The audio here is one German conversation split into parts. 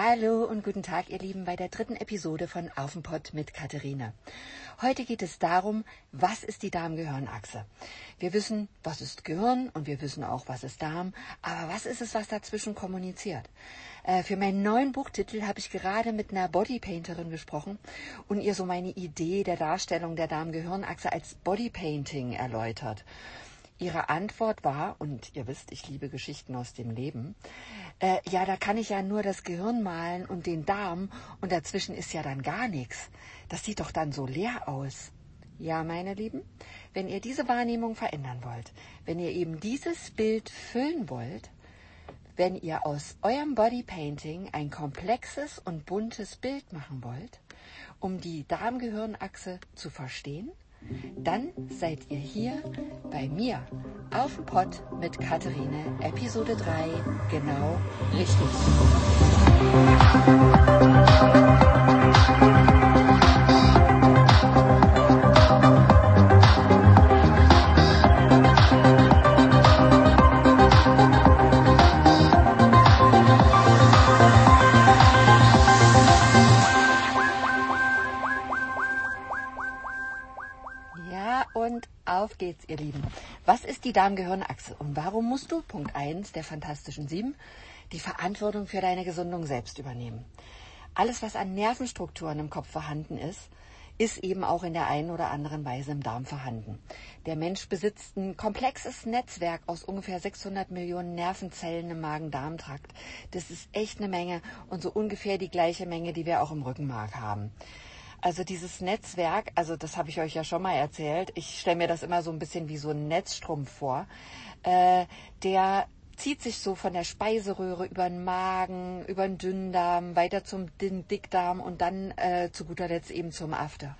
Hallo und guten Tag, ihr Lieben, bei der dritten Episode von Auf mit Katharina. Heute geht es darum, was ist die Darm-Gehirn-Achse? Wir wissen, was ist Gehirn und wir wissen auch, was ist Darm, aber was ist es, was dazwischen kommuniziert? Äh, für meinen neuen Buchtitel habe ich gerade mit einer Bodypainterin gesprochen und ihr so meine Idee der Darstellung der Darm-Gehirn-Achse als Bodypainting erläutert. Ihre Antwort war, und ihr wisst, ich liebe Geschichten aus dem Leben, äh, ja, da kann ich ja nur das Gehirn malen und den Darm und dazwischen ist ja dann gar nichts. Das sieht doch dann so leer aus. Ja, meine Lieben, wenn ihr diese Wahrnehmung verändern wollt, wenn ihr eben dieses Bild füllen wollt, wenn ihr aus eurem Bodypainting ein komplexes und buntes Bild machen wollt, um die Darmgehirnachse zu verstehen, dann seid ihr hier bei mir auf dem Pott mit Katharine, Episode 3, genau richtig. Geht's, ihr Lieben. Was ist die Darmgehirnachse und warum musst du, Punkt 1 der Fantastischen Sieben, die Verantwortung für deine Gesundung selbst übernehmen? Alles, was an Nervenstrukturen im Kopf vorhanden ist, ist eben auch in der einen oder anderen Weise im Darm vorhanden. Der Mensch besitzt ein komplexes Netzwerk aus ungefähr 600 Millionen Nervenzellen im Magen-Darm-Trakt. Das ist echt eine Menge und so ungefähr die gleiche Menge, die wir auch im Rückenmark haben. Also dieses Netzwerk, also das habe ich euch ja schon mal erzählt. Ich stelle mir das immer so ein bisschen wie so ein Netzstrumpf vor. Äh, der zieht sich so von der Speiseröhre über den Magen, über den Dünndarm, weiter zum Dickdarm und dann äh, zu guter Letzt eben zum After.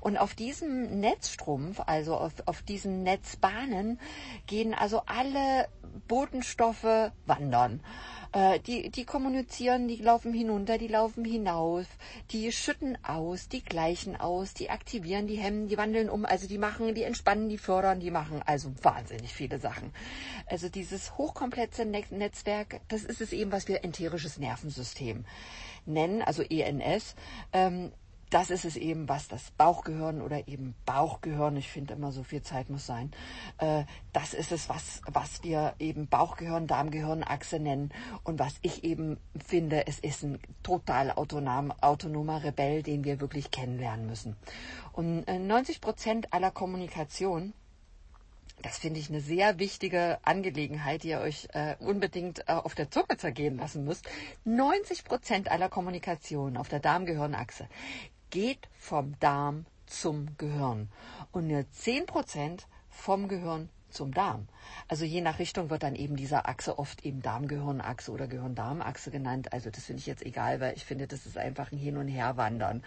Und auf diesem Netzstrumpf, also auf, auf diesen Netzbahnen, gehen also alle Botenstoffe wandern. Äh, die, die kommunizieren, die laufen hinunter, die laufen hinaus, die schütten aus, die gleichen aus, die aktivieren, die hemmen, die wandeln um, also die machen, die entspannen, die fördern, die machen also wahnsinnig viele Sachen. Also dieses hochkomplexe Netzwerk, das ist es eben, was wir enterisches Nervensystem nennen, also ENS. Ähm, das ist es eben, was das Bauchgehirn oder eben Bauchgehirn, ich finde immer so viel Zeit muss sein, äh, das ist es, was, was wir eben Bauchgehirn, Darmgehirnachse nennen und was ich eben finde, es ist ein total autonom, autonomer Rebell, den wir wirklich kennenlernen müssen. Und äh, 90 Prozent aller Kommunikation das finde ich eine sehr wichtige Angelegenheit, die ihr euch äh, unbedingt äh, auf der Zunge zergehen lassen müsst. 90 Prozent aller Kommunikation auf der Darmgehirnachse geht vom Darm zum Gehirn und nur 10% vom Gehirn zum Darm. Also je nach Richtung wird dann eben dieser Achse oft eben Darm-Gehirn-Achse oder Gehirn-Darm-Achse genannt. Also das finde ich jetzt egal, weil ich finde, das ist einfach ein Hin- und Herwandern.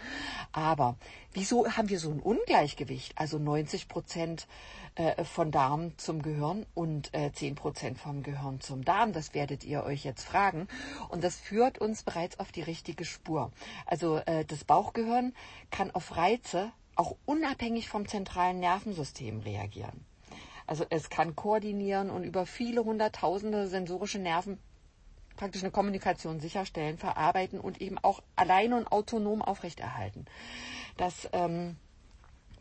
Aber wieso haben wir so ein Ungleichgewicht? Also 90 Prozent äh, von Darm zum Gehirn und 10 äh, Prozent vom Gehirn zum Darm. Das werdet ihr euch jetzt fragen. Und das führt uns bereits auf die richtige Spur. Also äh, das Bauchgehirn kann auf Reize auch unabhängig vom zentralen Nervensystem reagieren. Also es kann koordinieren und über viele hunderttausende sensorische Nerven praktisch eine Kommunikation sicherstellen, verarbeiten und eben auch allein und autonom aufrechterhalten. Das ähm,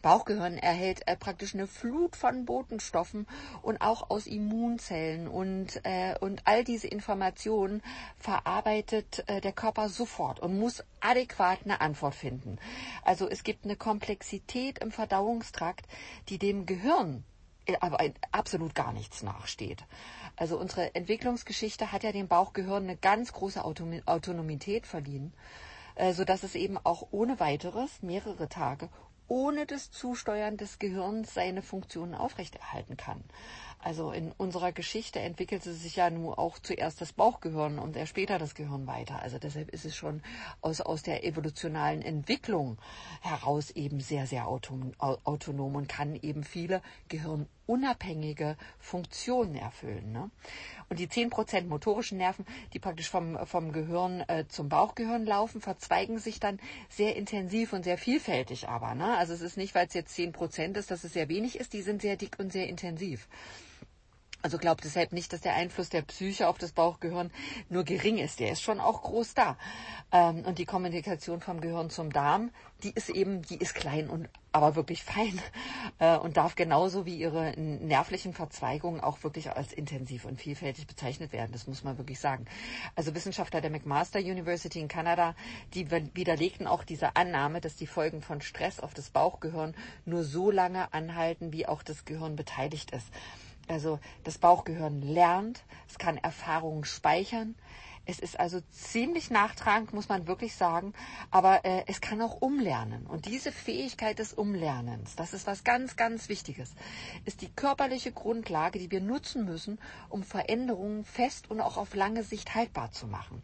Bauchgehirn erhält äh, praktisch eine Flut von Botenstoffen und auch aus Immunzellen und, äh, und all diese Informationen verarbeitet äh, der Körper sofort und muss adäquat eine Antwort finden. Also es gibt eine Komplexität im Verdauungstrakt, die dem Gehirn aber absolut gar nichts nachsteht. Also unsere Entwicklungsgeschichte hat ja dem Bauchgehirn eine ganz große Autonomität verliehen, äh, sodass es eben auch ohne weiteres mehrere Tage ohne das Zusteuern des Gehirns seine Funktionen aufrechterhalten kann. Also in unserer Geschichte entwickelte sich ja nur auch zuerst das Bauchgehirn und erst später das Gehirn weiter. Also deshalb ist es schon aus, aus der evolutionalen Entwicklung heraus eben sehr, sehr autonom und kann eben viele gehirnunabhängige Funktionen erfüllen. Ne? Und die 10% motorischen Nerven, die praktisch vom, vom Gehirn äh, zum Bauchgehirn laufen, verzweigen sich dann sehr intensiv und sehr vielfältig aber. Ne? Also es ist nicht, weil es jetzt 10% ist, dass es sehr wenig ist, die sind sehr dick und sehr intensiv. Also glaubt deshalb nicht, dass der Einfluss der Psyche auf das Bauchgehirn nur gering ist. Der ist schon auch groß da. Ähm, und die Kommunikation vom Gehirn zum Darm, die ist eben, die ist klein und aber wirklich fein äh, und darf genauso wie ihre nervlichen Verzweigungen auch wirklich als intensiv und vielfältig bezeichnet werden. Das muss man wirklich sagen. Also Wissenschaftler der McMaster University in Kanada, die widerlegten auch diese Annahme, dass die Folgen von Stress auf das Bauchgehirn nur so lange anhalten, wie auch das Gehirn beteiligt ist. Also das Bauchgehirn lernt, es kann Erfahrungen speichern. Es ist also ziemlich nachtragend, muss man wirklich sagen, aber äh, es kann auch umlernen. Und diese Fähigkeit des Umlernens, das ist was ganz, ganz Wichtiges, ist die körperliche Grundlage, die wir nutzen müssen, um Veränderungen fest und auch auf lange Sicht haltbar zu machen.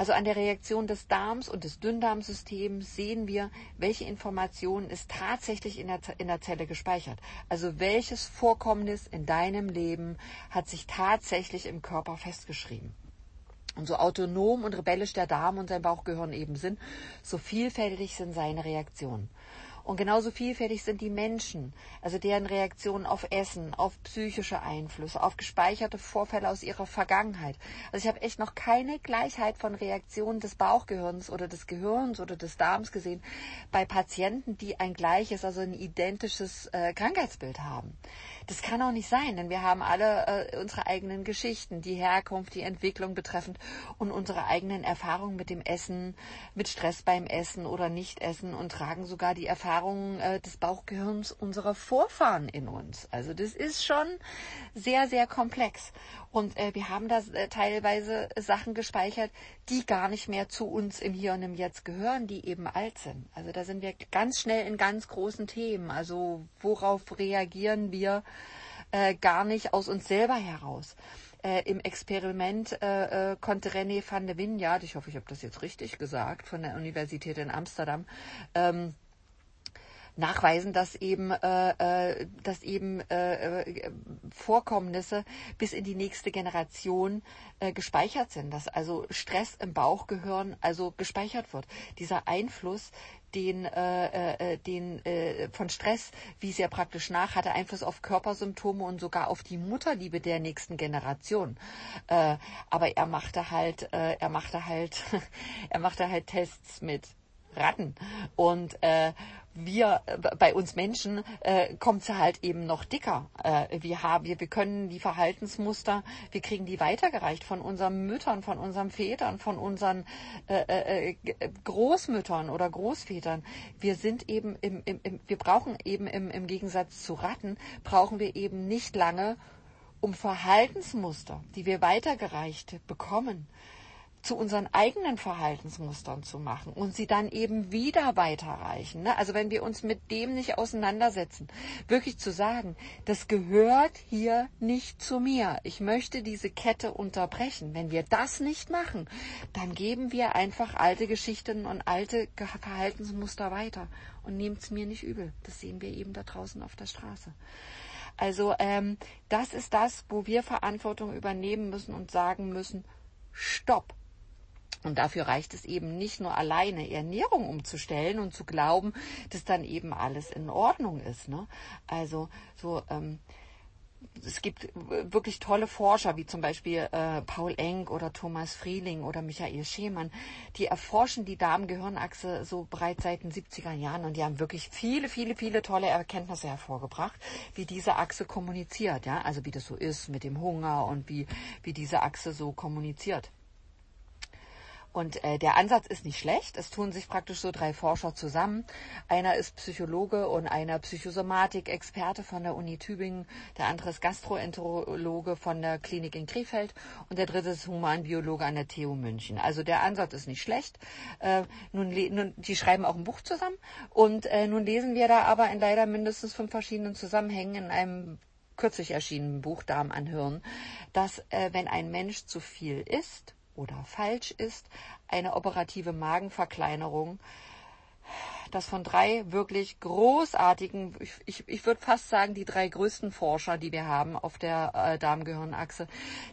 Also an der Reaktion des Darms und des Dünndarmsystems sehen wir, welche Informationen ist tatsächlich in der, in der Zelle gespeichert. Also welches Vorkommnis in deinem Leben hat sich tatsächlich im Körper festgeschrieben. Und so autonom und rebellisch der Darm und sein Bauchgehirn eben sind, so vielfältig sind seine Reaktionen. Und genauso vielfältig sind die Menschen, also deren Reaktionen auf Essen, auf psychische Einflüsse, auf gespeicherte Vorfälle aus ihrer Vergangenheit. Also ich habe echt noch keine Gleichheit von Reaktionen des Bauchgehirns oder des Gehirns oder des Darms gesehen bei Patienten, die ein gleiches, also ein identisches äh, Krankheitsbild haben. Das kann auch nicht sein, denn wir haben alle äh, unsere eigenen Geschichten, die Herkunft, die Entwicklung betreffend und unsere eigenen Erfahrungen mit dem Essen, mit Stress beim Essen oder Nichtessen und tragen sogar die Erfahrungen äh, des Bauchgehirns unserer Vorfahren in uns. Also das ist schon sehr, sehr komplex. Und äh, wir haben da äh, teilweise Sachen gespeichert, die gar nicht mehr zu uns im Hier und im Jetzt gehören, die eben alt sind. Also da sind wir ganz schnell in ganz großen Themen. Also worauf reagieren wir äh, gar nicht aus uns selber heraus? Äh, Im Experiment äh, äh, konnte René van de Vineyard, ich hoffe, ich habe das jetzt richtig gesagt, von der Universität in Amsterdam, ähm, nachweisen, dass eben, äh, äh, dass eben äh, äh, Vorkommnisse bis in die nächste Generation äh, gespeichert sind, dass also Stress im Bauchgehirn also gespeichert wird. Dieser Einfluss, den, äh, äh, den äh, von Stress, wie ja praktisch nach, hatte Einfluss auf Körpersymptome und sogar auf die Mutterliebe der nächsten Generation. Äh, aber er machte halt, äh, er machte halt, er machte halt Tests mit Ratten und äh, wir äh, bei uns Menschen äh, kommt sie halt eben noch dicker. Äh, wir haben, wir, wir können die Verhaltensmuster, wir kriegen die weitergereicht von unseren Müttern, von unseren Vätern, von unseren äh, äh, äh Großmüttern oder Großvätern. Wir sind eben im, im, im wir brauchen eben im, im Gegensatz zu Ratten brauchen wir eben nicht lange, um Verhaltensmuster, die wir weitergereicht bekommen, zu unseren eigenen Verhaltensmustern zu machen und sie dann eben wieder weiterreichen. Ne? Also wenn wir uns mit dem nicht auseinandersetzen, wirklich zu sagen, das gehört hier nicht zu mir. Ich möchte diese Kette unterbrechen. Wenn wir das nicht machen, dann geben wir einfach alte Geschichten und alte Verhaltensmuster weiter und nehmen es mir nicht übel. Das sehen wir eben da draußen auf der Straße. Also ähm, das ist das, wo wir Verantwortung übernehmen müssen und sagen müssen, stopp und dafür reicht es eben nicht nur alleine Ernährung umzustellen und zu glauben, dass dann eben alles in Ordnung ist. Ne? Also so ähm, es gibt wirklich tolle Forscher, wie zum Beispiel äh, Paul Enck oder Thomas Frieling oder Michael Schemann, die erforschen die Darm-Gehirnachse so bereits seit den 70er Jahren und die haben wirklich viele, viele, viele tolle Erkenntnisse hervorgebracht, wie diese Achse kommuniziert, ja, also wie das so ist mit dem Hunger und wie, wie diese Achse so kommuniziert. Und äh, der Ansatz ist nicht schlecht. Es tun sich praktisch so drei Forscher zusammen. Einer ist Psychologe und einer Psychosomatik-Experte von der Uni Tübingen. Der andere ist Gastroenterologe von der Klinik in Krefeld. Und der dritte ist Humanbiologe an der TU München. Also der Ansatz ist nicht schlecht. Äh, nun, nun, die schreiben auch ein Buch zusammen. Und äh, nun lesen wir da aber in leider mindestens fünf verschiedenen Zusammenhängen in einem kürzlich erschienenen Buch Darm an Hirn, dass äh, wenn ein Mensch zu viel isst, oder falsch ist, eine operative Magenverkleinerung, das von drei wirklich großartigen, ich, ich, ich würde fast sagen, die drei größten Forscher, die wir haben auf der äh, Darmgehirnachse,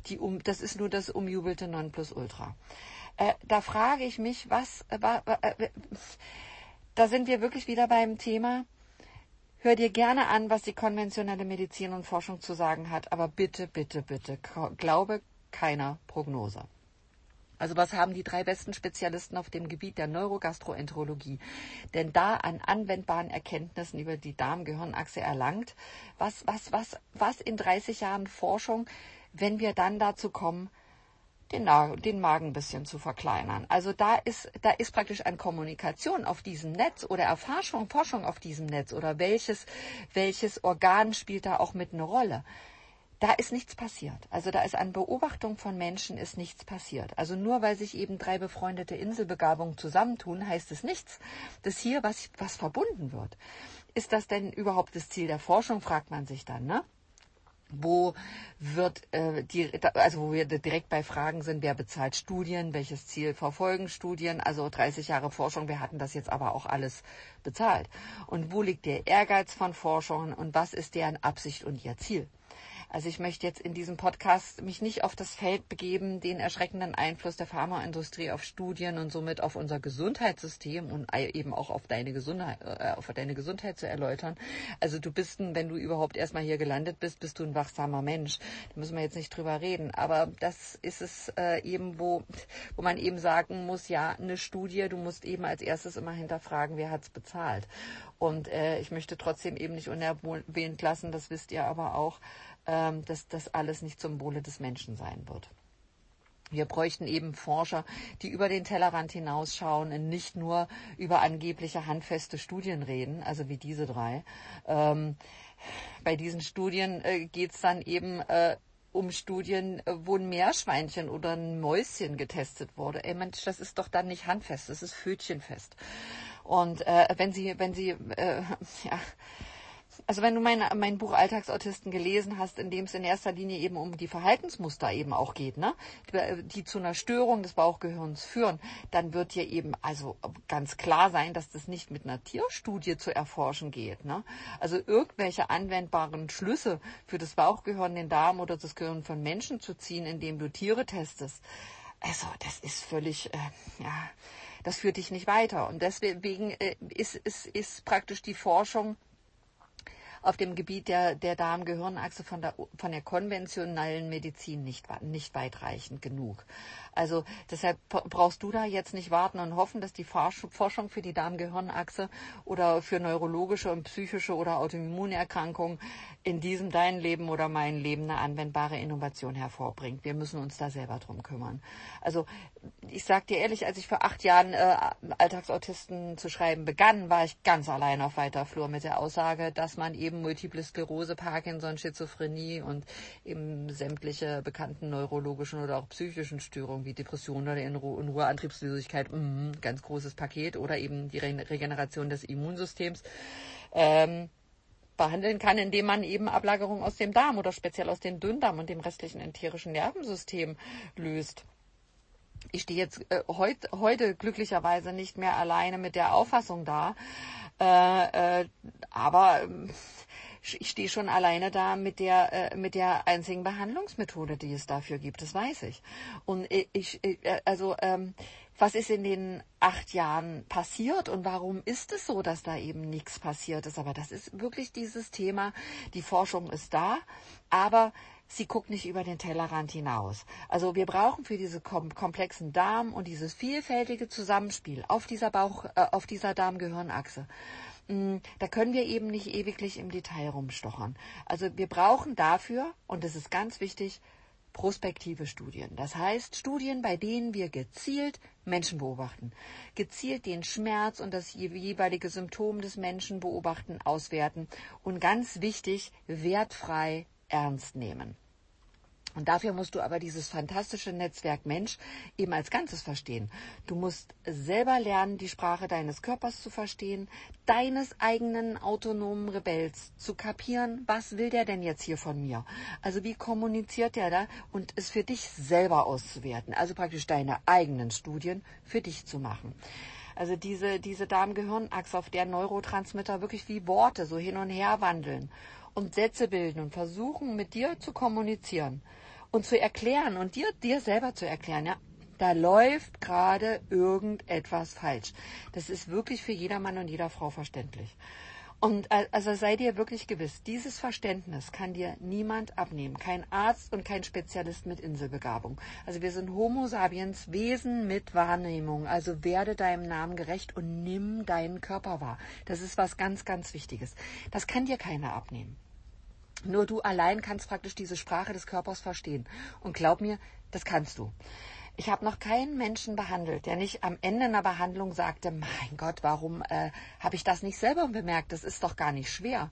die um, das ist nur das umjubelte Nonplusultra. Äh, da frage ich mich, was, äh, äh, da sind wir wirklich wieder beim Thema, Hör dir gerne an, was die konventionelle Medizin und Forschung zu sagen hat, aber bitte, bitte, bitte, glaube keiner Prognose. Also was haben die drei besten Spezialisten auf dem Gebiet der Neurogastroenterologie denn da an anwendbaren Erkenntnissen über die Darm-Gehirn-Achse erlangt? Was, was, was, was in 30 Jahren Forschung, wenn wir dann dazu kommen, den, den Magen ein bisschen zu verkleinern. Also da ist, da ist praktisch an Kommunikation auf diesem Netz oder Erforschung, Forschung auf diesem Netz oder welches, welches Organ spielt da auch mit eine Rolle. Da ist nichts passiert. Also da ist an Beobachtung von Menschen ist nichts passiert. Also nur weil sich eben drei befreundete Inselbegabungen zusammentun, heißt es nichts, dass hier was, was verbunden wird. Ist das denn überhaupt das Ziel der Forschung, fragt man sich dann, ne? wo wird äh, die, also wo wir direkt bei Fragen sind, wer bezahlt Studien, welches Ziel verfolgen Studien, also 30 Jahre Forschung, wir hatten das jetzt aber auch alles bezahlt. Und wo liegt der Ehrgeiz von Forschern und was ist deren Absicht und ihr Ziel? Also ich möchte jetzt in diesem Podcast mich nicht auf das Feld begeben, den erschreckenden Einfluss der Pharmaindustrie auf Studien und somit auf unser Gesundheitssystem und eben auch auf deine Gesundheit, äh, auf deine Gesundheit zu erläutern. Also du bist, ein, wenn du überhaupt erstmal hier gelandet bist, bist du ein wachsamer Mensch. Da müssen wir jetzt nicht drüber reden. Aber das ist es äh, eben, wo, wo man eben sagen muss, ja, eine Studie, du musst eben als erstes immer hinterfragen, wer hat's bezahlt. Und äh, ich möchte trotzdem eben nicht unerwähnt lassen, das wisst ihr aber auch, dass das alles nicht zum Wohle des Menschen sein wird. Wir bräuchten eben Forscher, die über den Tellerrand hinausschauen und nicht nur über angebliche handfeste Studien reden, also wie diese drei. Ähm, bei diesen Studien äh, geht es dann eben äh, um Studien, äh, wo ein Meerschweinchen oder ein Mäuschen getestet wurde. Ey Mensch, das ist doch dann nicht handfest, das ist Fötchenfest. Und äh, wenn Sie, wenn Sie, äh, ja, also wenn du mein, mein Buch Alltagsautisten gelesen hast, in dem es in erster Linie eben um die Verhaltensmuster eben auch geht, ne, die, die zu einer Störung des Bauchgehirns führen, dann wird dir eben also ganz klar sein, dass das nicht mit einer Tierstudie zu erforschen geht. Ne? Also irgendwelche anwendbaren Schlüsse für das Bauchgehirn, den Darm oder das Gehirn von Menschen zu ziehen, indem du Tiere testest, also das ist völlig, äh, ja, das führt dich nicht weiter. Und deswegen äh, ist, ist, ist praktisch die Forschung auf dem Gebiet der, der Darm-Gehirnachse von der, von der konventionellen Medizin nicht, nicht weitreichend genug. Also deshalb brauchst du da jetzt nicht warten und hoffen, dass die Forschung für die Darm-Gehirnachse oder für neurologische und psychische oder Autoimmunerkrankungen in diesem dein Leben oder mein Leben eine anwendbare Innovation hervorbringt. Wir müssen uns da selber drum kümmern. Also ich sag dir ehrlich, als ich vor acht Jahren äh, Alltagsautisten zu schreiben begann, war ich ganz allein auf weiter Flur mit der Aussage, dass man eben Multiple Sklerose, Parkinson, Schizophrenie und eben sämtliche bekannten neurologischen oder auch psychischen Störungen wie Depressionen oder Unruhe, Antriebslosigkeit, mm, ganz großes Paket oder eben die Re Regeneration des Immunsystems ähm, behandeln kann, indem man eben Ablagerungen aus dem Darm oder speziell aus dem Dünndarm und dem restlichen enterischen Nervensystem löst. Ich stehe jetzt äh, heut, heute glücklicherweise nicht mehr alleine mit der Auffassung da, äh, äh, aber äh, ich stehe schon alleine da mit der, äh, mit der einzigen Behandlungsmethode, die es dafür gibt. Das weiß ich. Und ich, ich äh, also, ähm, was ist in den acht Jahren passiert und warum ist es so, dass da eben nichts passiert ist? Aber das ist wirklich dieses Thema. Die Forschung ist da, aber sie guckt nicht über den Tellerrand hinaus. Also wir brauchen für diese komplexen Darm und dieses vielfältige Zusammenspiel auf dieser Bauch, äh, auf dieser Darm-Gehirn-Achse da können wir eben nicht ewiglich im Detail rumstochern. Also wir brauchen dafür, und das ist ganz wichtig, prospektive Studien. Das heißt Studien, bei denen wir gezielt Menschen beobachten, gezielt den Schmerz und das jeweilige Symptom des Menschen beobachten, auswerten und ganz wichtig, wertfrei ernst nehmen. Und dafür musst du aber dieses fantastische Netzwerk Mensch eben als Ganzes verstehen. Du musst selber lernen, die Sprache deines Körpers zu verstehen, deines eigenen autonomen Rebells zu kapieren, was will der denn jetzt hier von mir? Also wie kommuniziert der da und es für dich selber auszuwerten, also praktisch deine eigenen Studien für dich zu machen. Also diese, diese Darm-Gehirn-Achse, auf der Neurotransmitter wirklich wie Worte so hin und her wandeln und Sätze bilden und versuchen, mit dir zu kommunizieren und zu erklären und dir, dir selber zu erklären, ja, da läuft gerade irgendetwas falsch. Das ist wirklich für jeder Mann und jeder Frau verständlich. Und also sei dir wirklich gewiss, dieses Verständnis kann dir niemand abnehmen. Kein Arzt und kein Spezialist mit Inselbegabung. Also wir sind Homo sapiens, Wesen mit Wahrnehmung. Also werde deinem Namen gerecht und nimm deinen Körper wahr. Das ist was ganz, ganz Wichtiges. Das kann dir keiner abnehmen. Nur du allein kannst praktisch diese Sprache des Körpers verstehen. Und glaub mir, das kannst du. Ich habe noch keinen Menschen behandelt, der nicht am Ende einer Behandlung sagte, mein Gott, warum äh, habe ich das nicht selber bemerkt? Das ist doch gar nicht schwer.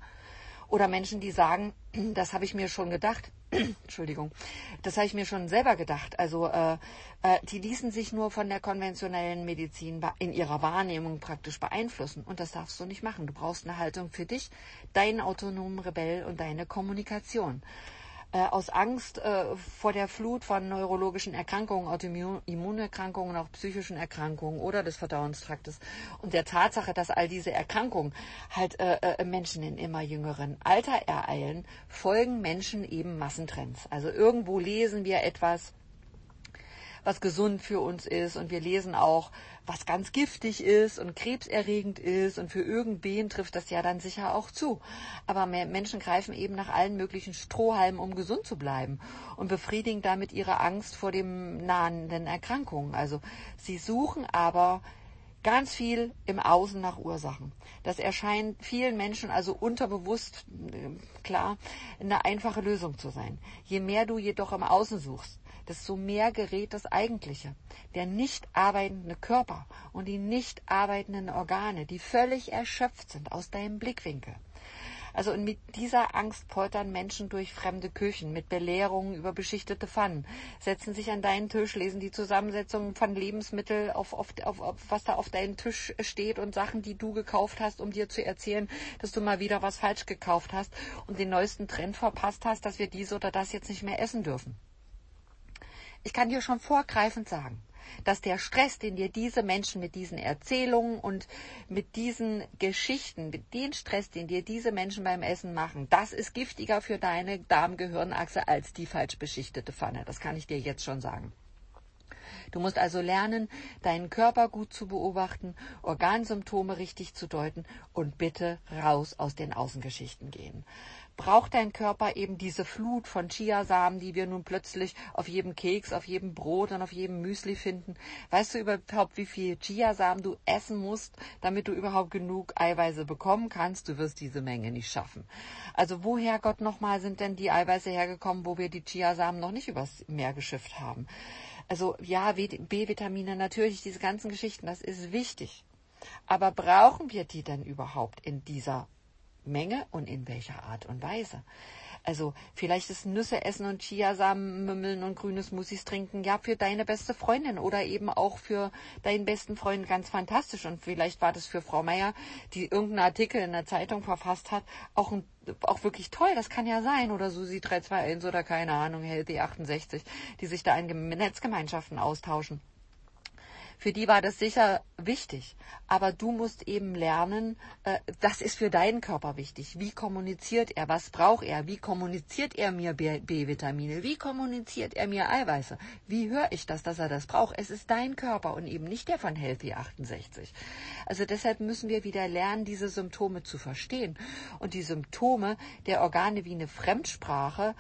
Oder Menschen, die sagen, das habe ich mir schon gedacht, Entschuldigung, das habe ich mir schon selber gedacht. Also äh, äh, die ließen sich nur von der konventionellen Medizin in ihrer Wahrnehmung praktisch beeinflussen. Und das darfst du nicht machen. Du brauchst eine Haltung für dich, deinen autonomen Rebell und deine Kommunikation. Äh, aus Angst äh, vor der Flut von neurologischen Erkrankungen, Autoimmunerkrankungen, auch psychischen Erkrankungen oder des Verdauungstraktes und der Tatsache, dass all diese Erkrankungen halt äh, äh, Menschen in immer jüngeren Alter ereilen, folgen Menschen eben Massentrends. Also irgendwo lesen wir etwas, was gesund für uns ist und wir lesen auch, was ganz giftig ist und krebserregend ist und für irgendwen trifft das ja dann sicher auch zu. Aber Menschen greifen eben nach allen möglichen Strohhalmen, um gesund zu bleiben und befriedigen damit ihre Angst vor dem nahenden Erkrankungen. Also sie suchen aber ganz viel im Außen nach Ursachen. Das erscheint vielen Menschen also unterbewusst, äh, klar, eine einfache Lösung zu sein. Je mehr du jedoch im Außen suchst, desto mehr gerät das Eigentliche. Der nicht arbeitende Körper und die nicht arbeitenden Organe, die völlig erschöpft sind aus deinem Blickwinkel. Also und mit dieser Angst poltern Menschen durch fremde Küchen, mit Belehrungen über beschichtete Pfannen, setzen sich an deinen Tisch, lesen die Zusammensetzung von Lebensmitteln, auf, auf, auf, auf, was da auf deinem Tisch steht und Sachen, die du gekauft hast, um dir zu erzählen, dass du mal wieder was falsch gekauft hast und den neuesten Trend verpasst hast, dass wir dies oder das jetzt nicht mehr essen dürfen. Ich kann dir schon vorgreifend sagen, dass der Stress, den dir diese Menschen mit diesen Erzählungen und mit diesen Geschichten, mit dem Stress, den dir diese Menschen beim Essen machen, das ist giftiger für deine Darmgehirnachse als die falsch beschichtete Pfanne. Das kann ich dir jetzt schon sagen. Du musst also lernen, deinen Körper gut zu beobachten, Organsymptome richtig zu deuten und bitte raus aus den Außengeschichten gehen braucht dein Körper eben diese Flut von Chiasamen, die wir nun plötzlich auf jedem Keks, auf jedem Brot und auf jedem Müsli finden. Weißt du überhaupt, wie viel Chiasamen du essen musst, damit du überhaupt genug Eiweiße bekommen kannst? Du wirst diese Menge nicht schaffen. Also woher Gott nochmal sind denn die Eiweiße hergekommen, wo wir die Chiasamen noch nicht übers Meer geschifft haben? Also ja, B-Vitamine, natürlich, diese ganzen Geschichten, das ist wichtig. Aber brauchen wir die denn überhaupt in dieser Menge und in welcher Art und Weise. Also vielleicht ist Nüsse essen und Chiasamen mümmeln und grüne Smoothies trinken ja für deine beste Freundin oder eben auch für deinen besten Freund ganz fantastisch. Und vielleicht war das für Frau Meier, die irgendeinen Artikel in der Zeitung verfasst hat, auch ein auch wirklich toll, das kann ja sein. Oder Susi 321 oder keine Ahnung, Healthy 68, die sich da in Netzgemeinschaften austauschen. Für die war das sicher wichtig. Aber du musst eben lernen, äh, das ist für deinen Körper wichtig. Wie kommuniziert er? Was braucht er? Wie kommuniziert er mir B-Vitamine? Wie kommuniziert er mir Eiweiße? Wie höre ich das, dass er das braucht? Es ist dein Körper und eben nicht der von Healthy 68. Also deshalb müssen wir wieder lernen, diese Symptome zu verstehen. Und die Symptome der Organe wie eine Fremdsprache,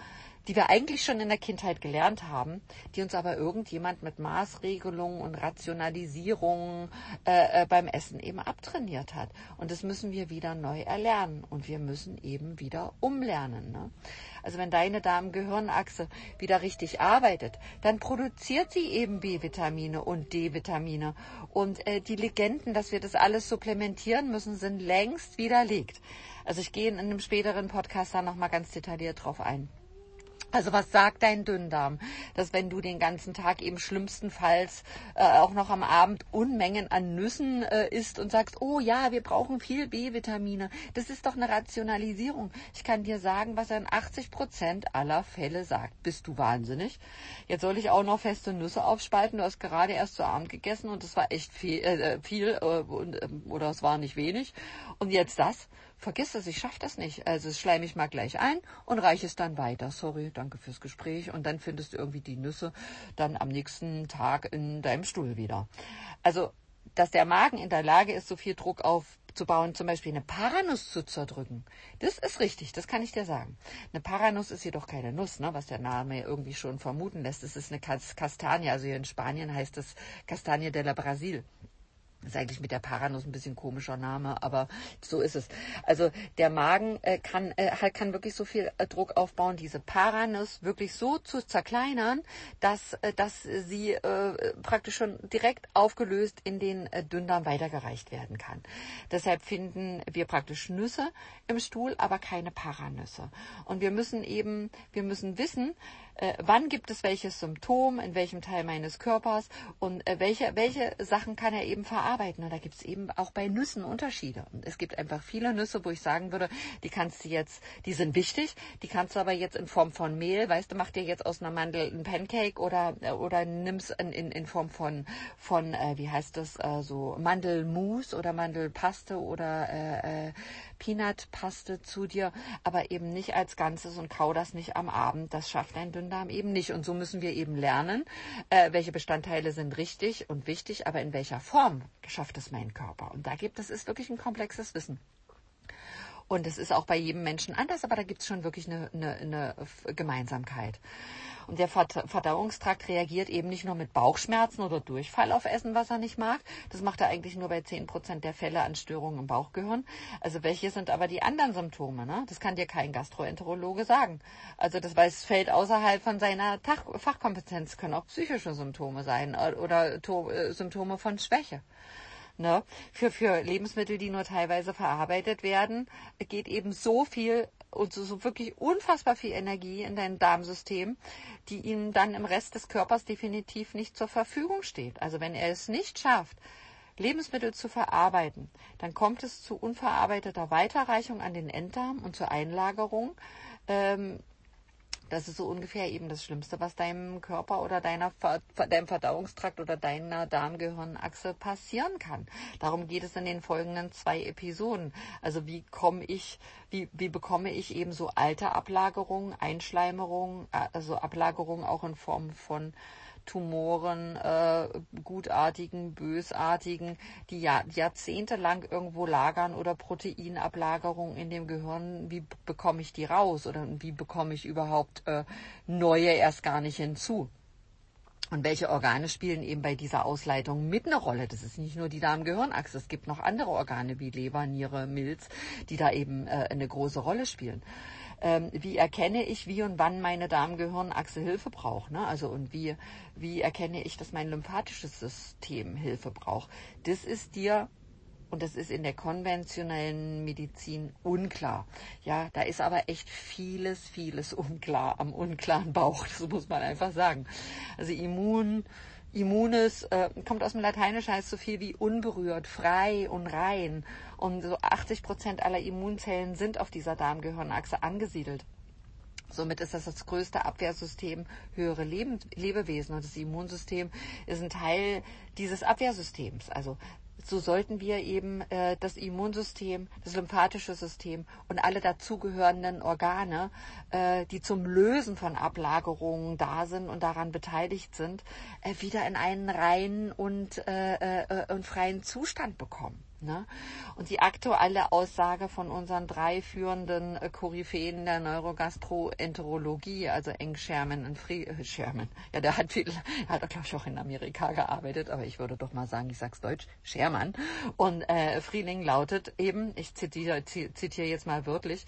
die wir eigentlich schon in der Kindheit gelernt haben, die uns aber irgendjemand mit Maßregelungen und Rationalisierungen äh, äh, beim Essen eben abtrainiert hat. Und das müssen wir wieder neu erlernen und wir müssen eben wieder umlernen. Ne? Also wenn deine Darm-Gehirnachse wieder richtig arbeitet, dann produziert sie eben B-Vitamine und D-Vitamine. Und äh, die Legenden, dass wir das alles supplementieren müssen, sind längst widerlegt. Also ich gehe in einem späteren Podcast da nochmal ganz detailliert drauf ein. Also was sagt dein Dünndarm? Dass wenn du den ganzen Tag eben schlimmstenfalls äh, auch noch am Abend Unmengen an Nüssen äh, isst und sagst, oh ja, wir brauchen viel B-Vitamine. Das ist doch eine Rationalisierung. Ich kann dir sagen, was er in 80 Prozent aller Fälle sagt. Bist du wahnsinnig? Jetzt soll ich auch noch feste Nüsse aufspalten. Du hast gerade erst zu Abend gegessen und das war echt viel, äh, viel äh, oder es war nicht wenig. Und jetzt das? Vergiss es, ich schaffe das nicht. Also es schleime ich mal gleich ein und reiche es dann weiter. Sorry, danke fürs Gespräch. Und dann findest du irgendwie die Nüsse dann am nächsten Tag in deinem Stuhl wieder. Also, dass der Magen in der Lage ist, so viel Druck auf aufzubauen, zum Beispiel eine Paranuss zu zerdrücken. Das ist richtig, das kann ich dir sagen. Eine Paranuss ist jedoch keine Nuss, ne, was der Name irgendwie schon vermuten lässt. Es ist eine Kastanie, also hier in Spanien heißt es Castanie de la Brasil. Ist eigentlich mit der Paranuss ein bisschen komischer Name, aber so ist es. Also der Magen äh, kann, äh, halt kann wirklich so viel äh, Druck aufbauen, diese Paranuss wirklich so zu zerkleinern, dass, äh, dass sie äh, praktisch schon direkt aufgelöst in den äh, Dünndarm weitergereicht werden kann. Deshalb finden wir praktisch Nüsse im Stuhl, aber keine Paranüsse. Und wir müssen eben, wir müssen wissen, äh, wann gibt es welches Symptom, in welchem Teil meines Körpers und äh, welche, welche Sachen kann er eben verarbeiten. Und da gibt es eben auch bei Nüssen Unterschiede. Und es gibt einfach viele Nüsse, wo ich sagen würde, die kannst du jetzt, die sind wichtig, die kannst du aber jetzt in Form von Mehl, weißt du, mach dir jetzt aus einer Mandel ein Pancake oder, äh, oder nimm's in, in, in Form von, von äh, wie heißt das, äh, so Mandelmus oder Mandelpaste oder äh, äh, Peanutpaste zu dir, aber eben nicht als Ganzes und kau das nicht am Abend. Das schafft dein Dünndarm eben nicht. Und so müssen wir eben lernen, äh, welche Bestandteile sind richtig und wichtig, aber in welcher Form schafft es mein Körper. Und da gibt es, ist wirklich ein komplexes Wissen. Und es ist auch bei jedem Menschen anders, aber da gibt es schon wirklich eine, eine, eine Gemeinsamkeit. Und der Verdauungstrakt reagiert eben nicht nur mit Bauchschmerzen oder Durchfall auf Essen, was er nicht mag. Das macht er eigentlich nur bei 10 Prozent der Fälle an Störungen im Bauchgehirn. Also welche sind aber die anderen Symptome? Ne? Das kann dir kein Gastroenterologe sagen. Also das weiß, fällt außerhalb von seiner Fachkompetenz, können auch psychische Symptome sein oder äh, Symptome von Schwäche. Ne? Für, für Lebensmittel, die nur teilweise verarbeitet werden, geht eben so viel und so, so wirklich unfassbar viel Energie in dein Darmsystem, die ihm dann im Rest des Körpers definitiv nicht zur Verfügung steht. Also wenn er es nicht schafft, Lebensmittel zu verarbeiten, dann kommt es zu unverarbeiteter Weiterreichung an den Enddarm und zur Einlagerung. Ähm, das ist so ungefähr eben das Schlimmste, was deinem Körper oder deiner, deinem Verdauungstrakt oder deiner Darmgehirnachse passieren kann. Darum geht es in den folgenden zwei Episoden. Also wie komme ich, wie, wie bekomme ich eben so alte Ablagerungen, Einschleimerungen, äh, also Ablagerungen auch in Form von Tumoren, äh, gutartigen, bösartigen, die ja, jahrzehntelang irgendwo lagern oder Proteinablagerungen in dem Gehirn, wie bekomme ich die raus oder wie bekomme ich überhaupt äh, neue erst gar nicht hinzu? Und welche Organe spielen eben bei dieser Ausleitung mit eine Rolle? Das ist nicht nur die Darm-Gehirnachse. Es gibt noch andere Organe wie Leber, Niere, Milz, die da eben äh, eine große Rolle spielen ähm, wie erkenne ich, wie und wann meine Darmgehirnachse Hilfe braucht. Ne? Also und wie, wie erkenne ich, dass mein lymphatisches System Hilfe braucht. Das ist dir und das ist in der konventionellen Medizin unklar. Ja, da ist aber echt vieles, vieles unklar am unklaren Bauch. Das muss man einfach sagen. Also Immun, Immunes äh, kommt aus dem Lateinischen, heißt so viel wie unberührt, frei und rein. Und so 80 Prozent aller Immunzellen sind auf dieser Darmgehirnachse angesiedelt. Somit ist das das größte Abwehrsystem höhere Leben, Lebewesen und das Immunsystem ist ein Teil dieses Abwehrsystems. Also so sollten wir eben äh, das Immunsystem, das lymphatische System und alle dazugehörenden Organe, äh, die zum Lösen von Ablagerungen da sind und daran beteiligt sind, äh, wieder in einen reinen und, äh, äh, und freien Zustand bekommen. Ne? Und die aktuelle Aussage von unseren drei führenden äh, Koryphäen der Neurogastroenterologie, also Eng Sherman und Free äh, Sherman, ja, der hat viel, hat glaube ich auch in Amerika gearbeitet, aber ich würde doch mal sagen, ich sag's deutsch, Sherman. Und äh, Frieling lautet eben, ich zitiere, zitiere jetzt mal wörtlich,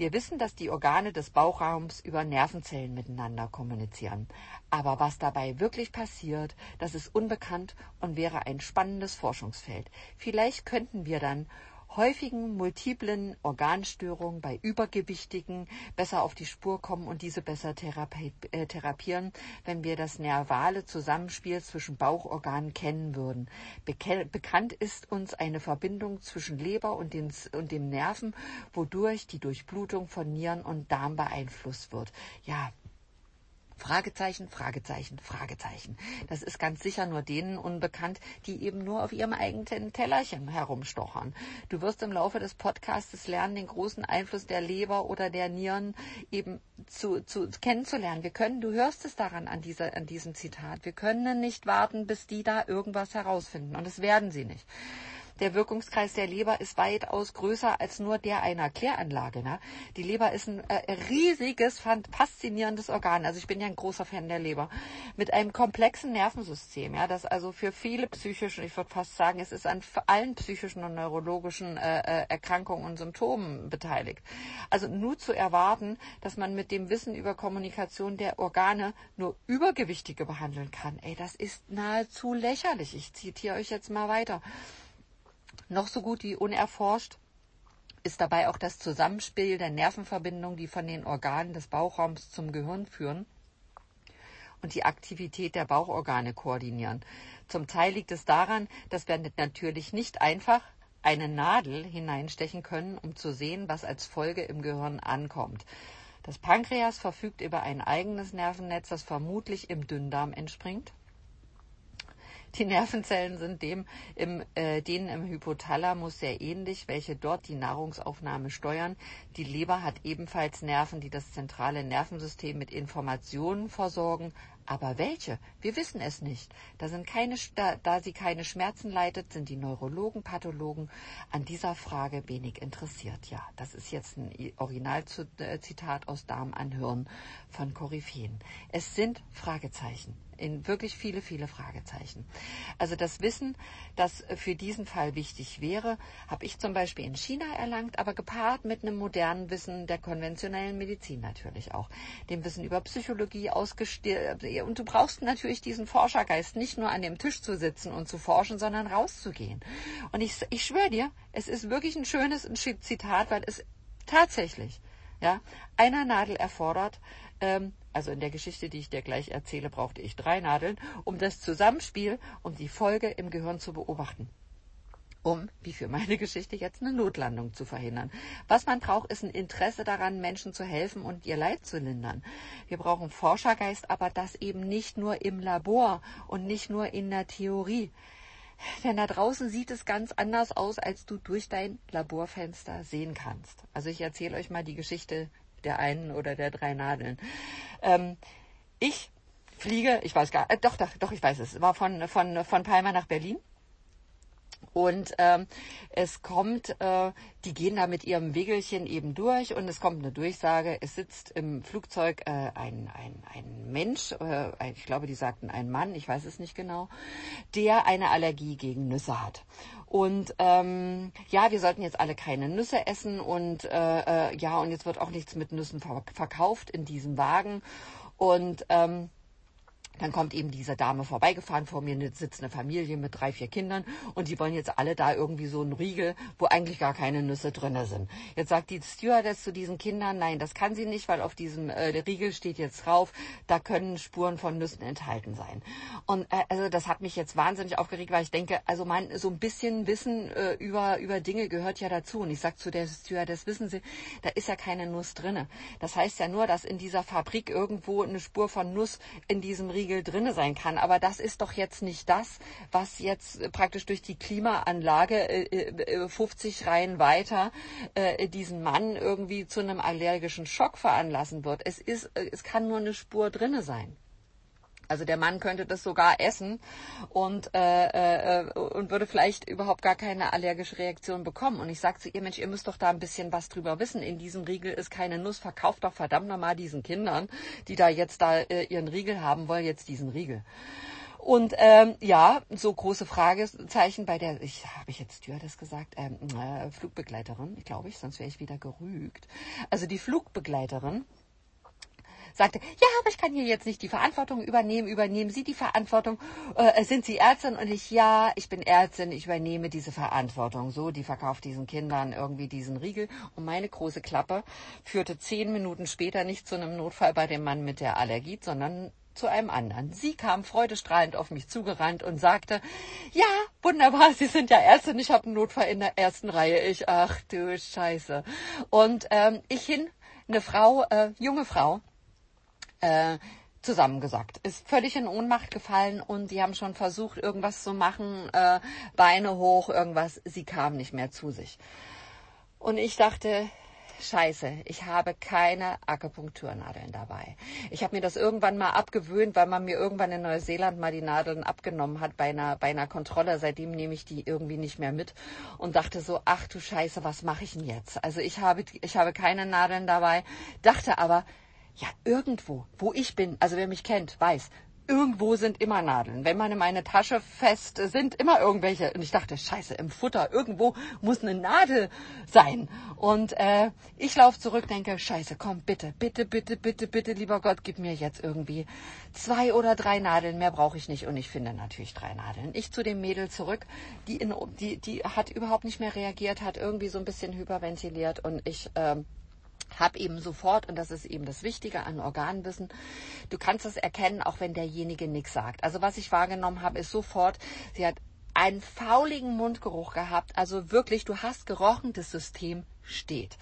wir wissen, dass die Organe des Bauchraums über Nervenzellen miteinander kommunizieren. Aber was dabei wirklich passiert, das ist unbekannt und wäre ein spannendes Forschungsfeld. Vielleicht könnten wir dann häufigen multiplen Organstörungen bei Übergewichtigen besser auf die Spur kommen und diese besser äh, therapieren, wenn wir das nervale Zusammenspiel zwischen Bauchorganen kennen würden. bekannt ist uns eine Verbindung zwischen Leber und, den, und dem Nerven, wodurch die Durchblutung von Nieren und Darm beeinflusst wird. Ja, Fragezeichen, Fragezeichen, Fragezeichen. Das ist ganz sicher nur denen unbekannt, die eben nur auf ihrem eigenen Tellerchen herumstochern. Du wirst im Laufe des Podcasts lernen, den großen Einfluss der Leber oder der Nieren eben zu, zu kennenzulernen. Wir können, du hörst es daran an dieser, an diesem Zitat. Wir können nicht warten, bis die da irgendwas herausfinden. Und das werden sie nicht. Der Wirkungskreis der Leber ist weitaus größer als nur der einer Kläranlage. Ne? Die Leber ist ein äh, riesiges, faszinierendes Organ. Also ich bin ja ein großer Fan der Leber. Mit einem komplexen Nervensystem, ja, das also für viele psychische, ich würde fast sagen, es ist an allen psychischen und neurologischen äh, äh, Erkrankungen und Symptomen beteiligt. Also nur zu erwarten, dass man mit dem Wissen über Kommunikation der Organe nur Übergewichtige behandeln kann, ey, das ist nahezu lächerlich. Ich zitiere euch jetzt mal weiter. Noch so gut wie unerforscht ist dabei auch das Zusammenspiel der Nervenverbindungen, die von den Organen des Bauchraums zum Gehirn führen und die Aktivität der Bauchorgane koordinieren. Zum Teil liegt es daran, dass wir natürlich nicht einfach eine Nadel hineinstechen können, um zu sehen, was als Folge im Gehirn ankommt. Das Pankreas verfügt über ein eigenes Nervennetz, das vermutlich im Dünndarm entspringt. Die Nervenzellen sind dem im, äh, denen im Hypothalamus sehr ähnlich, welche dort die Nahrungsaufnahme steuern. Die Leber hat ebenfalls Nerven, die das zentrale Nervensystem mit Informationen versorgen, aber welche? Wir wissen es nicht. Da, sind keine, da, da sie keine Schmerzen leitet, sind die Neurologen, Pathologen an dieser Frage wenig interessiert. Ja, das ist jetzt ein Originalzitat aus Darm an Hirn von Koryphäen. Es sind Fragezeichen in wirklich viele, viele Fragezeichen. Also das Wissen, das für diesen Fall wichtig wäre, habe ich zum Beispiel in China erlangt, aber gepaart mit einem modernen Wissen der konventionellen Medizin natürlich auch. Dem Wissen über Psychologie ausgestellt. Und du brauchst natürlich diesen Forschergeist, nicht nur an dem Tisch zu sitzen und zu forschen, sondern rauszugehen. Und ich, ich schwöre dir, es ist wirklich ein schönes Zitat, weil es tatsächlich ja, einer Nadel erfordert, ähm, also in der Geschichte, die ich dir gleich erzähle, brauchte ich drei Nadeln, um das Zusammenspiel und die Folge im Gehirn zu beobachten. Um, wie für meine Geschichte, jetzt eine Notlandung zu verhindern. Was man braucht, ist ein Interesse daran, Menschen zu helfen und ihr Leid zu lindern. Wir brauchen Forschergeist, aber das eben nicht nur im Labor und nicht nur in der Theorie. Denn da draußen sieht es ganz anders aus, als du durch dein Laborfenster sehen kannst. Also ich erzähle euch mal die Geschichte der einen oder der drei Nadeln. Ähm, ich fliege, ich weiß gar, äh, doch, doch, doch, ich weiß es, war von, von, von Palma nach Berlin. Und ähm, es kommt, äh, die gehen da mit ihrem Wegelchen eben durch und es kommt eine Durchsage, es sitzt im Flugzeug äh, ein, ein, ein Mensch, äh, ich glaube, die sagten ein Mann, ich weiß es nicht genau, der eine Allergie gegen Nüsse hat. Und ähm, ja, wir sollten jetzt alle keine Nüsse essen und äh, äh, ja, und jetzt wird auch nichts mit Nüssen verkauft in diesem Wagen. Und ähm, dann kommt eben diese Dame vorbeigefahren, vor mir sitzt eine Familie mit drei, vier Kindern und die wollen jetzt alle da irgendwie so einen Riegel, wo eigentlich gar keine Nüsse drinne sind. Jetzt sagt die Stewardess zu diesen Kindern, nein, das kann sie nicht, weil auf diesem äh, Riegel steht jetzt drauf, da können Spuren von Nüssen enthalten sein. Und äh, also das hat mich jetzt wahnsinnig aufgeregt, weil ich denke, also mein so ein bisschen Wissen äh, über über Dinge gehört ja dazu. Und ich sag zu der Stewardess, wissen Sie, da ist ja keine Nuss drinne. Das heißt ja nur, dass in dieser Fabrik irgendwo eine Spur von Nuss in diesem Riegel Spiegel drinne sein kann. Aber das ist doch jetzt nicht das, was jetzt praktisch durch die Klimaanlage äh, 50 äh, Reihen weiter äh, diesen Mann irgendwie zu einem allergischen Schock veranlassen wird. Es ist, äh, es kann nur eine Spur drinne sein. Also der Mann könnte das sogar essen und, äh, äh, und würde vielleicht überhaupt gar keine allergische Reaktion bekommen. Und ich sage zu ihr, Mensch, ihr müsst doch da ein bisschen was drüber wissen. In diesem Riegel ist keine Nuss. Verkauft doch verdammt nochmal diesen Kindern, die da jetzt da äh, ihren Riegel haben wollen, jetzt diesen Riegel. Und ähm, ja, so große Fragezeichen bei der, ich habe ich jetzt Stewardess gesagt, ähm, äh, Flugbegleiterin, ich glaube ich, sonst wäre ich wieder gerügt. Also die Flugbegleiterin sagte, ja, aber ich kann hier jetzt nicht die Verantwortung übernehmen. Übernehmen Sie die Verantwortung? Äh, sind Sie Ärztin? Und ich, ja, ich bin Ärztin, ich übernehme diese Verantwortung. So, die verkauft diesen Kindern irgendwie diesen Riegel. Und meine große Klappe führte zehn Minuten später nicht zu einem Notfall bei dem Mann mit der Allergie, sondern zu einem anderen. Sie kam freudestrahlend auf mich zugerannt und sagte, ja, wunderbar, Sie sind ja Ärztin, ich habe einen Notfall in der ersten Reihe. Ich, ach du Scheiße. Und ähm, ich hin, eine Frau, äh, junge Frau, äh, zusammengesackt, ist völlig in Ohnmacht gefallen und die haben schon versucht, irgendwas zu machen, äh, Beine hoch, irgendwas. Sie kam nicht mehr zu sich. Und ich dachte, scheiße, ich habe keine Akupunkturnadeln dabei. Ich habe mir das irgendwann mal abgewöhnt, weil man mir irgendwann in Neuseeland mal die Nadeln abgenommen hat bei einer, bei einer Kontrolle. Seitdem nehme ich die irgendwie nicht mehr mit und dachte so, ach du Scheiße, was mache ich denn jetzt? Also ich habe, ich habe keine Nadeln dabei, dachte aber, ja, irgendwo, wo ich bin, also wer mich kennt, weiß, irgendwo sind immer Nadeln. Wenn man in meine Tasche fest, sind immer irgendwelche. Und ich dachte, scheiße, im Futter, irgendwo muss eine Nadel sein. Und äh, ich laufe zurück, denke, scheiße, komm, bitte, bitte, bitte, bitte, bitte, lieber Gott, gib mir jetzt irgendwie zwei oder drei Nadeln. Mehr brauche ich nicht. Und ich finde natürlich drei Nadeln. Ich zu dem Mädel zurück, die, in, die, die hat überhaupt nicht mehr reagiert, hat irgendwie so ein bisschen hyperventiliert. Und ich... Ähm, hab eben sofort, und das ist eben das Wichtige an Organwissen, du kannst es erkennen, auch wenn derjenige nichts sagt. Also was ich wahrgenommen habe, ist sofort, sie hat einen fauligen Mundgeruch gehabt. Also wirklich, du hast gerochen, das System steht.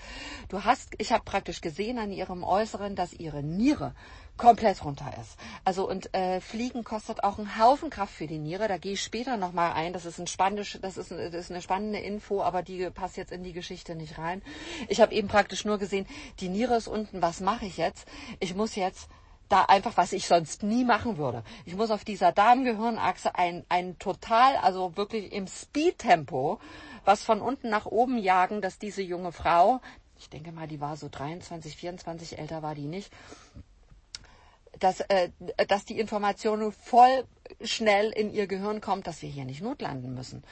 Du hast, ich habe praktisch gesehen an ihrem Äußeren, dass ihre Niere komplett runter ist. Also und äh, Fliegen kostet auch einen Haufen Kraft für die Niere. Da gehe ich später nochmal ein. Das ist ein spannendes, das ist, das ist eine spannende Info, aber die passt jetzt in die Geschichte nicht rein. Ich habe eben praktisch nur gesehen, die Niere ist unten. Was mache ich jetzt? Ich muss jetzt da einfach, was ich sonst nie machen würde. Ich muss auf dieser Darmgehirnachse ein, ein total, also wirklich im Speedtempo, was von unten nach oben jagen, dass diese junge Frau, ich denke mal, die war so 23, 24, älter war die nicht, dass, äh, dass die Information voll schnell in ihr Gehirn kommt, dass wir hier nicht notlanden müssen.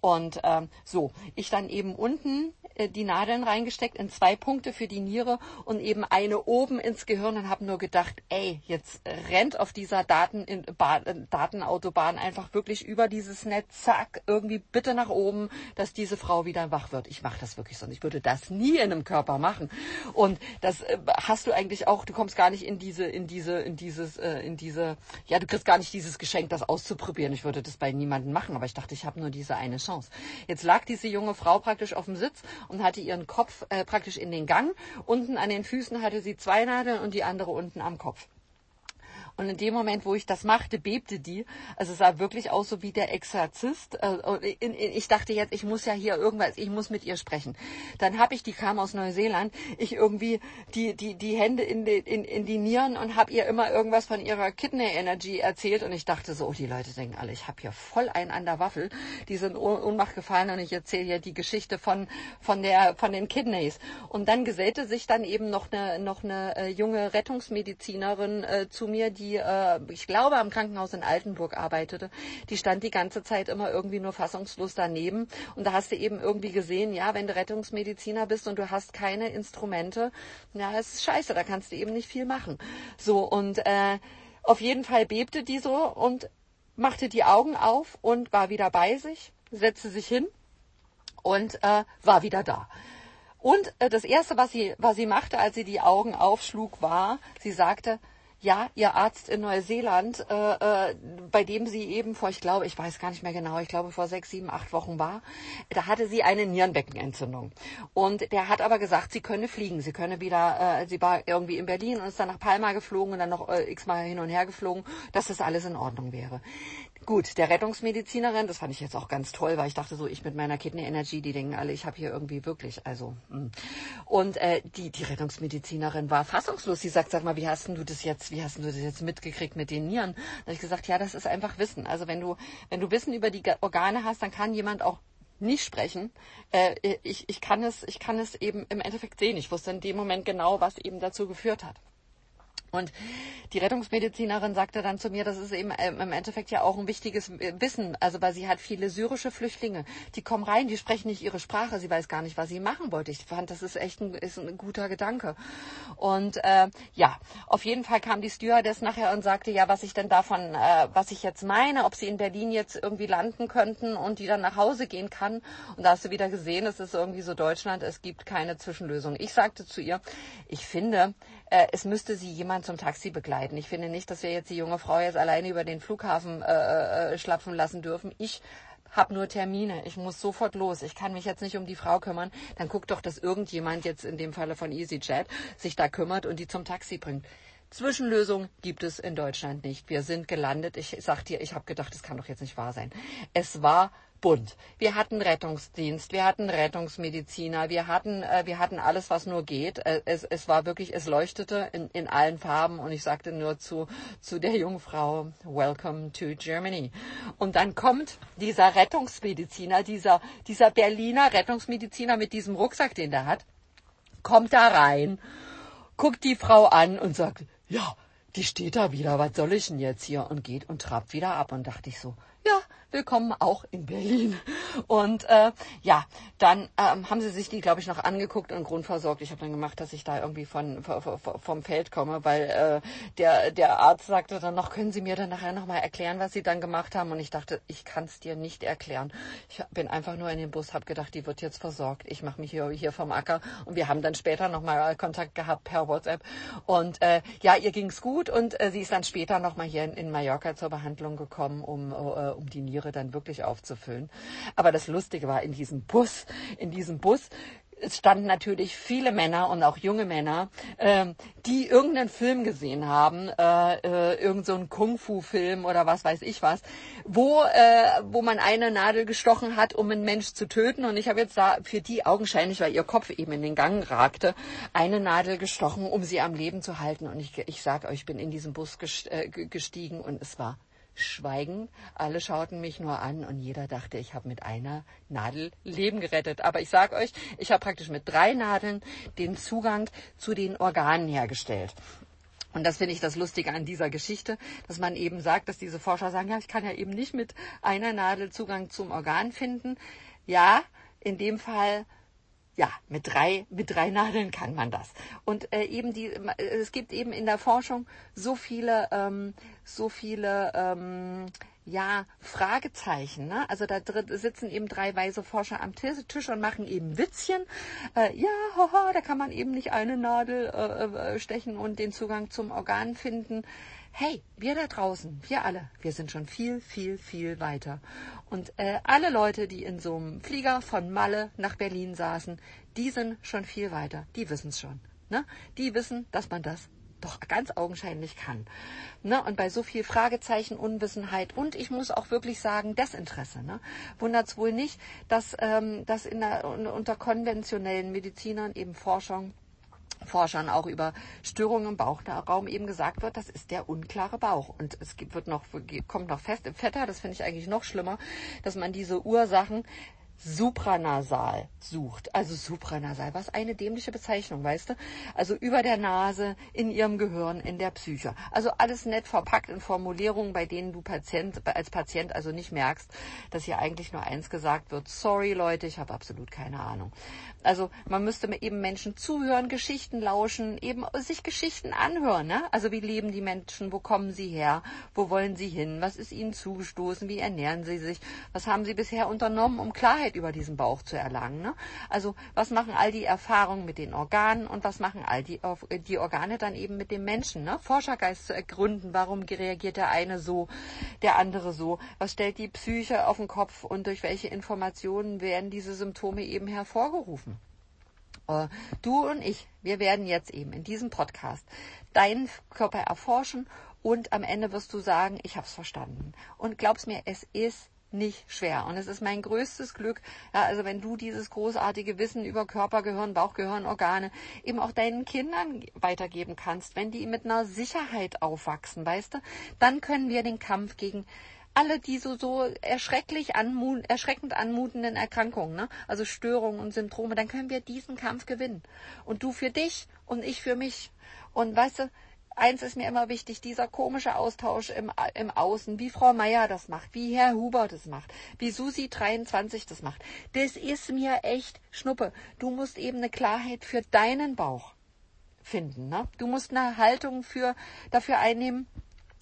Und ähm, so, ich dann eben unten die Nadeln reingesteckt in zwei Punkte für die Niere und eben eine oben ins Gehirn und habe nur gedacht, ey, jetzt rennt auf dieser Daten in, ba Datenautobahn einfach wirklich über dieses Netz, zack, irgendwie bitte nach oben, dass diese Frau wieder wach wird. Ich mache das wirklich so. Ich würde das nie in einem Körper machen. Und das äh, hast du eigentlich auch, du kommst gar nicht in diese, in diese, in dieses, äh, in diese, ja, du kriegst gar nicht dieses Geschenk, das auszuprobieren. Ich würde das bei niemandem machen, aber ich dachte, ich habe nur diese eine Chance. Jetzt lag diese junge Frau praktisch auf dem Sitz und hatte ihren Kopf äh, praktisch in den Gang. Unten an den Füßen hatte sie zwei Nadeln und die andere unten am Kopf. Und in dem Moment, wo ich das machte, bebte die. Also es sah wirklich aus so wie der Exorzist. Äh, ich dachte jetzt, ich muss ja hier irgendwas, ich muss mit ihr sprechen. Dann habe ich, die kam aus Neuseeland, ich irgendwie die, die, die Hände in die, in, in die Nieren und habe ihr immer irgendwas von ihrer Kidney Energy erzählt. Und ich dachte so, oh, die Leute denken alle, ich habe hier voll einen an der Waffel. Die sind Ohnmacht gefallen und ich erzähle hier die Geschichte von, von, der, von den Kidneys. Und dann gesellte sich dann eben noch eine, noch eine äh, junge Rettungsmedizinerin äh, zu mir, die die, äh, ich glaube, am Krankenhaus in Altenburg arbeitete, die stand die ganze Zeit immer irgendwie nur fassungslos daneben. Und da hast du eben irgendwie gesehen, ja, wenn du Rettungsmediziner bist und du hast keine Instrumente, ja, ist scheiße, da kannst du eben nicht viel machen. So, und äh, auf jeden Fall bebte die so und machte die Augen auf und war wieder bei sich, setzte sich hin und äh, war wieder da. Und äh, das Erste, was sie, was sie machte, als sie die Augen aufschlug, war, sie sagte, ja, ihr Arzt in Neuseeland, äh, äh, bei dem sie eben vor, ich glaube, ich weiß gar nicht mehr genau, ich glaube vor sechs, sieben, acht Wochen war, da hatte sie eine Nierenbeckenentzündung. Und der hat aber gesagt, sie könne fliegen, sie könne wieder, äh, sie war irgendwie in Berlin und ist dann nach Palma geflogen und dann noch äh, x-mal hin und her geflogen, dass das alles in Ordnung wäre. Gut, der Rettungsmedizinerin, das fand ich jetzt auch ganz toll, weil ich dachte so, ich mit meiner Kidney Energy, die denken alle, ich habe hier irgendwie wirklich, also. Hm. Und äh, die, die Rettungsmedizinerin war fassungslos. Sie sagt, sag mal, wie hast du das jetzt, wie hast du das jetzt mitgekriegt mit den Nieren? Da habe ich gesagt, ja, das ist einfach Wissen. Also wenn du, wenn du Wissen über die Organe hast, dann kann jemand auch nicht sprechen. Äh, ich, ich, kann es, ich kann es eben im Endeffekt sehen. Ich wusste in dem Moment genau, was eben dazu geführt hat. Und die Rettungsmedizinerin sagte dann zu mir, das ist eben ähm, im Endeffekt ja auch ein wichtiges äh, Wissen. Also weil sie hat viele syrische Flüchtlinge, die kommen rein, die sprechen nicht ihre Sprache, sie weiß gar nicht, was sie machen wollte. Ich fand, das ist echt ein, ist ein guter Gedanke. Und äh, ja, auf jeden Fall kam die Stewardess nachher und sagte, ja, was ich denn davon, äh, was ich jetzt meine, ob sie in Berlin jetzt irgendwie landen könnten und die dann nach Hause gehen kann. Und da hast du wieder gesehen, es ist irgendwie so Deutschland, es gibt keine Zwischenlösung. Ich sagte zu ihr, ich finde, äh, es müsste sie jemand zum Taxi begleiten. Ich finde nicht, dass wir jetzt die junge Frau jetzt alleine über den Flughafen äh, äh, schlapfen lassen dürfen. Ich habe nur Termine, ich muss sofort los, ich kann mich jetzt nicht um die Frau kümmern, dann guckt doch, dass irgendjemand jetzt in dem Falle von EasyJet sich da kümmert und die zum Taxi bringt. Zwischenlösung gibt es in Deutschland nicht. Wir sind gelandet. Ich sag dir, ich habe gedacht, das kann doch jetzt nicht wahr sein. Es war bunt. Wir hatten Rettungsdienst, wir hatten Rettungsmediziner, wir hatten, äh, wir hatten alles, was nur geht. Äh, es, es war wirklich, es leuchtete in, in allen Farben und ich sagte nur zu, zu der jungen Frau, Welcome to Germany. Und dann kommt dieser Rettungsmediziner, dieser, dieser Berliner Rettungsmediziner mit diesem Rucksack, den der hat, kommt da rein, guckt die Frau an und sagt, ja, die steht da wieder, was soll ich denn jetzt hier? Und geht und trabt wieder ab. Und dachte ich so, ja, willkommen auch in Berlin. Und äh, ja, dann ähm, haben sie sich die, glaube ich, noch angeguckt und grundversorgt. Ich habe dann gemacht, dass ich da irgendwie von, von vom Feld komme, weil äh, der, der Arzt sagte dann noch, können Sie mir dann nachher nochmal erklären, was Sie dann gemacht haben? Und ich dachte, ich kann es dir nicht erklären. Ich bin einfach nur in den Bus, habe gedacht, die wird jetzt versorgt. Ich mache mich hier, hier vom Acker. Und wir haben dann später nochmal Kontakt gehabt per WhatsApp. Und äh, ja, ihr ging's gut und äh, sie ist dann später nochmal hier in, in Mallorca zur Behandlung gekommen, um, äh, um die Niere dann wirklich aufzufüllen. Aber das Lustige war in diesem Bus, in diesem Bus es standen natürlich viele Männer und auch junge Männer, äh, die irgendeinen Film gesehen haben, äh, äh, irgendeinen so Kung-Fu-Film oder was weiß ich was, wo, äh, wo man eine Nadel gestochen hat, um einen Mensch zu töten. Und ich habe jetzt da für die augenscheinlich, weil ihr Kopf eben in den Gang ragte, eine Nadel gestochen, um sie am Leben zu halten. Und ich, ich sage euch, ich bin in diesen Bus äh, gestiegen und es war Schweigen. Alle schauten mich nur an und jeder dachte, ich habe mit einer Nadel Leben gerettet. Aber ich sage euch, ich habe praktisch mit drei Nadeln den Zugang zu den Organen hergestellt. Und das finde ich das Lustige an dieser Geschichte, dass man eben sagt, dass diese Forscher sagen, ja, ich kann ja eben nicht mit einer Nadel Zugang zum Organ finden. Ja, in dem Fall ja, mit drei, mit drei Nadeln kann man das. Und äh, eben die, es gibt eben in der Forschung so viele, ähm, so viele, ähm, ja, Fragezeichen. Ne? Also da sitzen eben drei weise Forscher am Tisch und machen eben Witzchen. Äh, ja, haha, da kann man eben nicht eine Nadel äh, äh stechen und den Zugang zum Organ finden hey, wir da draußen, wir alle, wir sind schon viel, viel, viel weiter. Und äh, alle Leute, die in so einem Flieger von Malle nach Berlin saßen, die sind schon viel weiter. Die wissen es schon. Ne? Die wissen, dass man das doch ganz augenscheinlich kann. Ne? Und bei so viel Fragezeichen, Unwissenheit und ich muss auch wirklich sagen, Desinteresse. Ne? Wundert es wohl nicht, dass, ähm, dass in der, unter konventionellen Medizinern eben Forschung Forschern auch über Störungen im Bauchraum eben gesagt wird, das ist der unklare Bauch. Und es wird noch, kommt noch fest im Fetter, das finde ich eigentlich noch schlimmer, dass man diese Ursachen supranasal sucht. Also supranasal, was eine dämliche Bezeichnung, weißt du? Also über der Nase, in ihrem Gehirn, in der Psyche. Also alles nett verpackt in Formulierungen, bei denen du Patient, als Patient also nicht merkst, dass hier eigentlich nur eins gesagt wird. Sorry Leute, ich habe absolut keine Ahnung. Also man müsste eben Menschen zuhören, Geschichten lauschen, eben sich Geschichten anhören. Ne? Also wie leben die Menschen, wo kommen sie her, wo wollen sie hin, was ist ihnen zugestoßen, wie ernähren sie sich, was haben sie bisher unternommen, um Klarheit über diesen Bauch zu erlangen. Ne? Also was machen all die Erfahrungen mit den Organen und was machen all die, die Organe dann eben mit dem Menschen. Ne? Forschergeist zu ergründen, warum reagiert der eine so, der andere so, was stellt die Psyche auf den Kopf und durch welche Informationen werden diese Symptome eben hervorgerufen. Äh, du und ich, wir werden jetzt eben in diesem Podcast deinen Körper erforschen und am Ende wirst du sagen, ich habe es verstanden. Und glaub's mir, es ist nicht schwer. Und es ist mein größtes Glück, ja, also wenn du dieses großartige Wissen über Körper, Gehirn, Bauchgehirn, Organe eben auch deinen Kindern weitergeben kannst, wenn die mit einer Sicherheit aufwachsen, weißt du, dann können wir den Kampf gegen alle diese so erschrecklich anmu erschreckend anmutenden Erkrankungen, ne? also Störungen und Symptome, dann können wir diesen Kampf gewinnen. Und du für dich und ich für mich. Und weißt du, eins ist mir immer wichtig, dieser komische Austausch im, im Außen, wie Frau Meier das macht, wie Herr Huber das macht, wie Susi 23 das macht. Das ist mir echt Schnuppe. Du musst eben eine Klarheit für deinen Bauch finden. Ne? Du musst eine Haltung für, dafür einnehmen,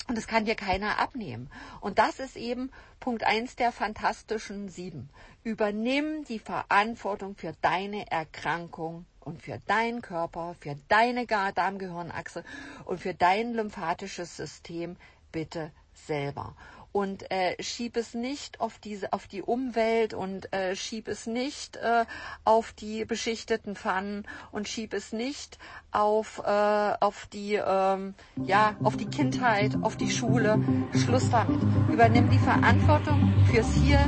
und das kann dir keiner abnehmen. Und das ist eben Punkt eins der fantastischen sieben. Übernimm die Verantwortung für deine Erkrankung und für deinen Körper, für deine Darmgehirnachse und für dein lymphatisches System bitte selber. Und äh, schieb es nicht auf diese auf die Umwelt und äh, schieb es nicht äh, auf die beschichteten Pfannen und schieb es nicht auf äh, auf die ähm, ja auf die Kindheit auf die Schule. Schluss damit. Übernimm die Verantwortung fürs Hier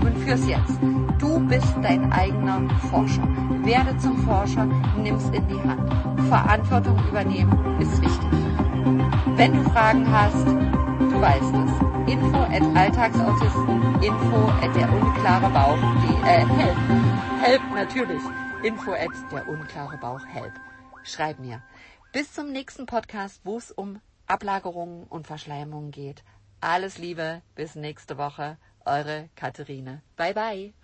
und fürs Jetzt. Du bist dein eigener Forscher. Werde zum Forscher nimm's in die Hand. Verantwortung übernehmen ist wichtig. Wenn du Fragen hast weißt es info at Alltagsautisten, info at der unklare Bauch, die, äh, help, help natürlich, info at der unklare Bauch, help. Schreib mir. Bis zum nächsten Podcast, wo es um Ablagerungen und Verschleimungen geht. Alles Liebe, bis nächste Woche. Eure Katharine. Bye bye.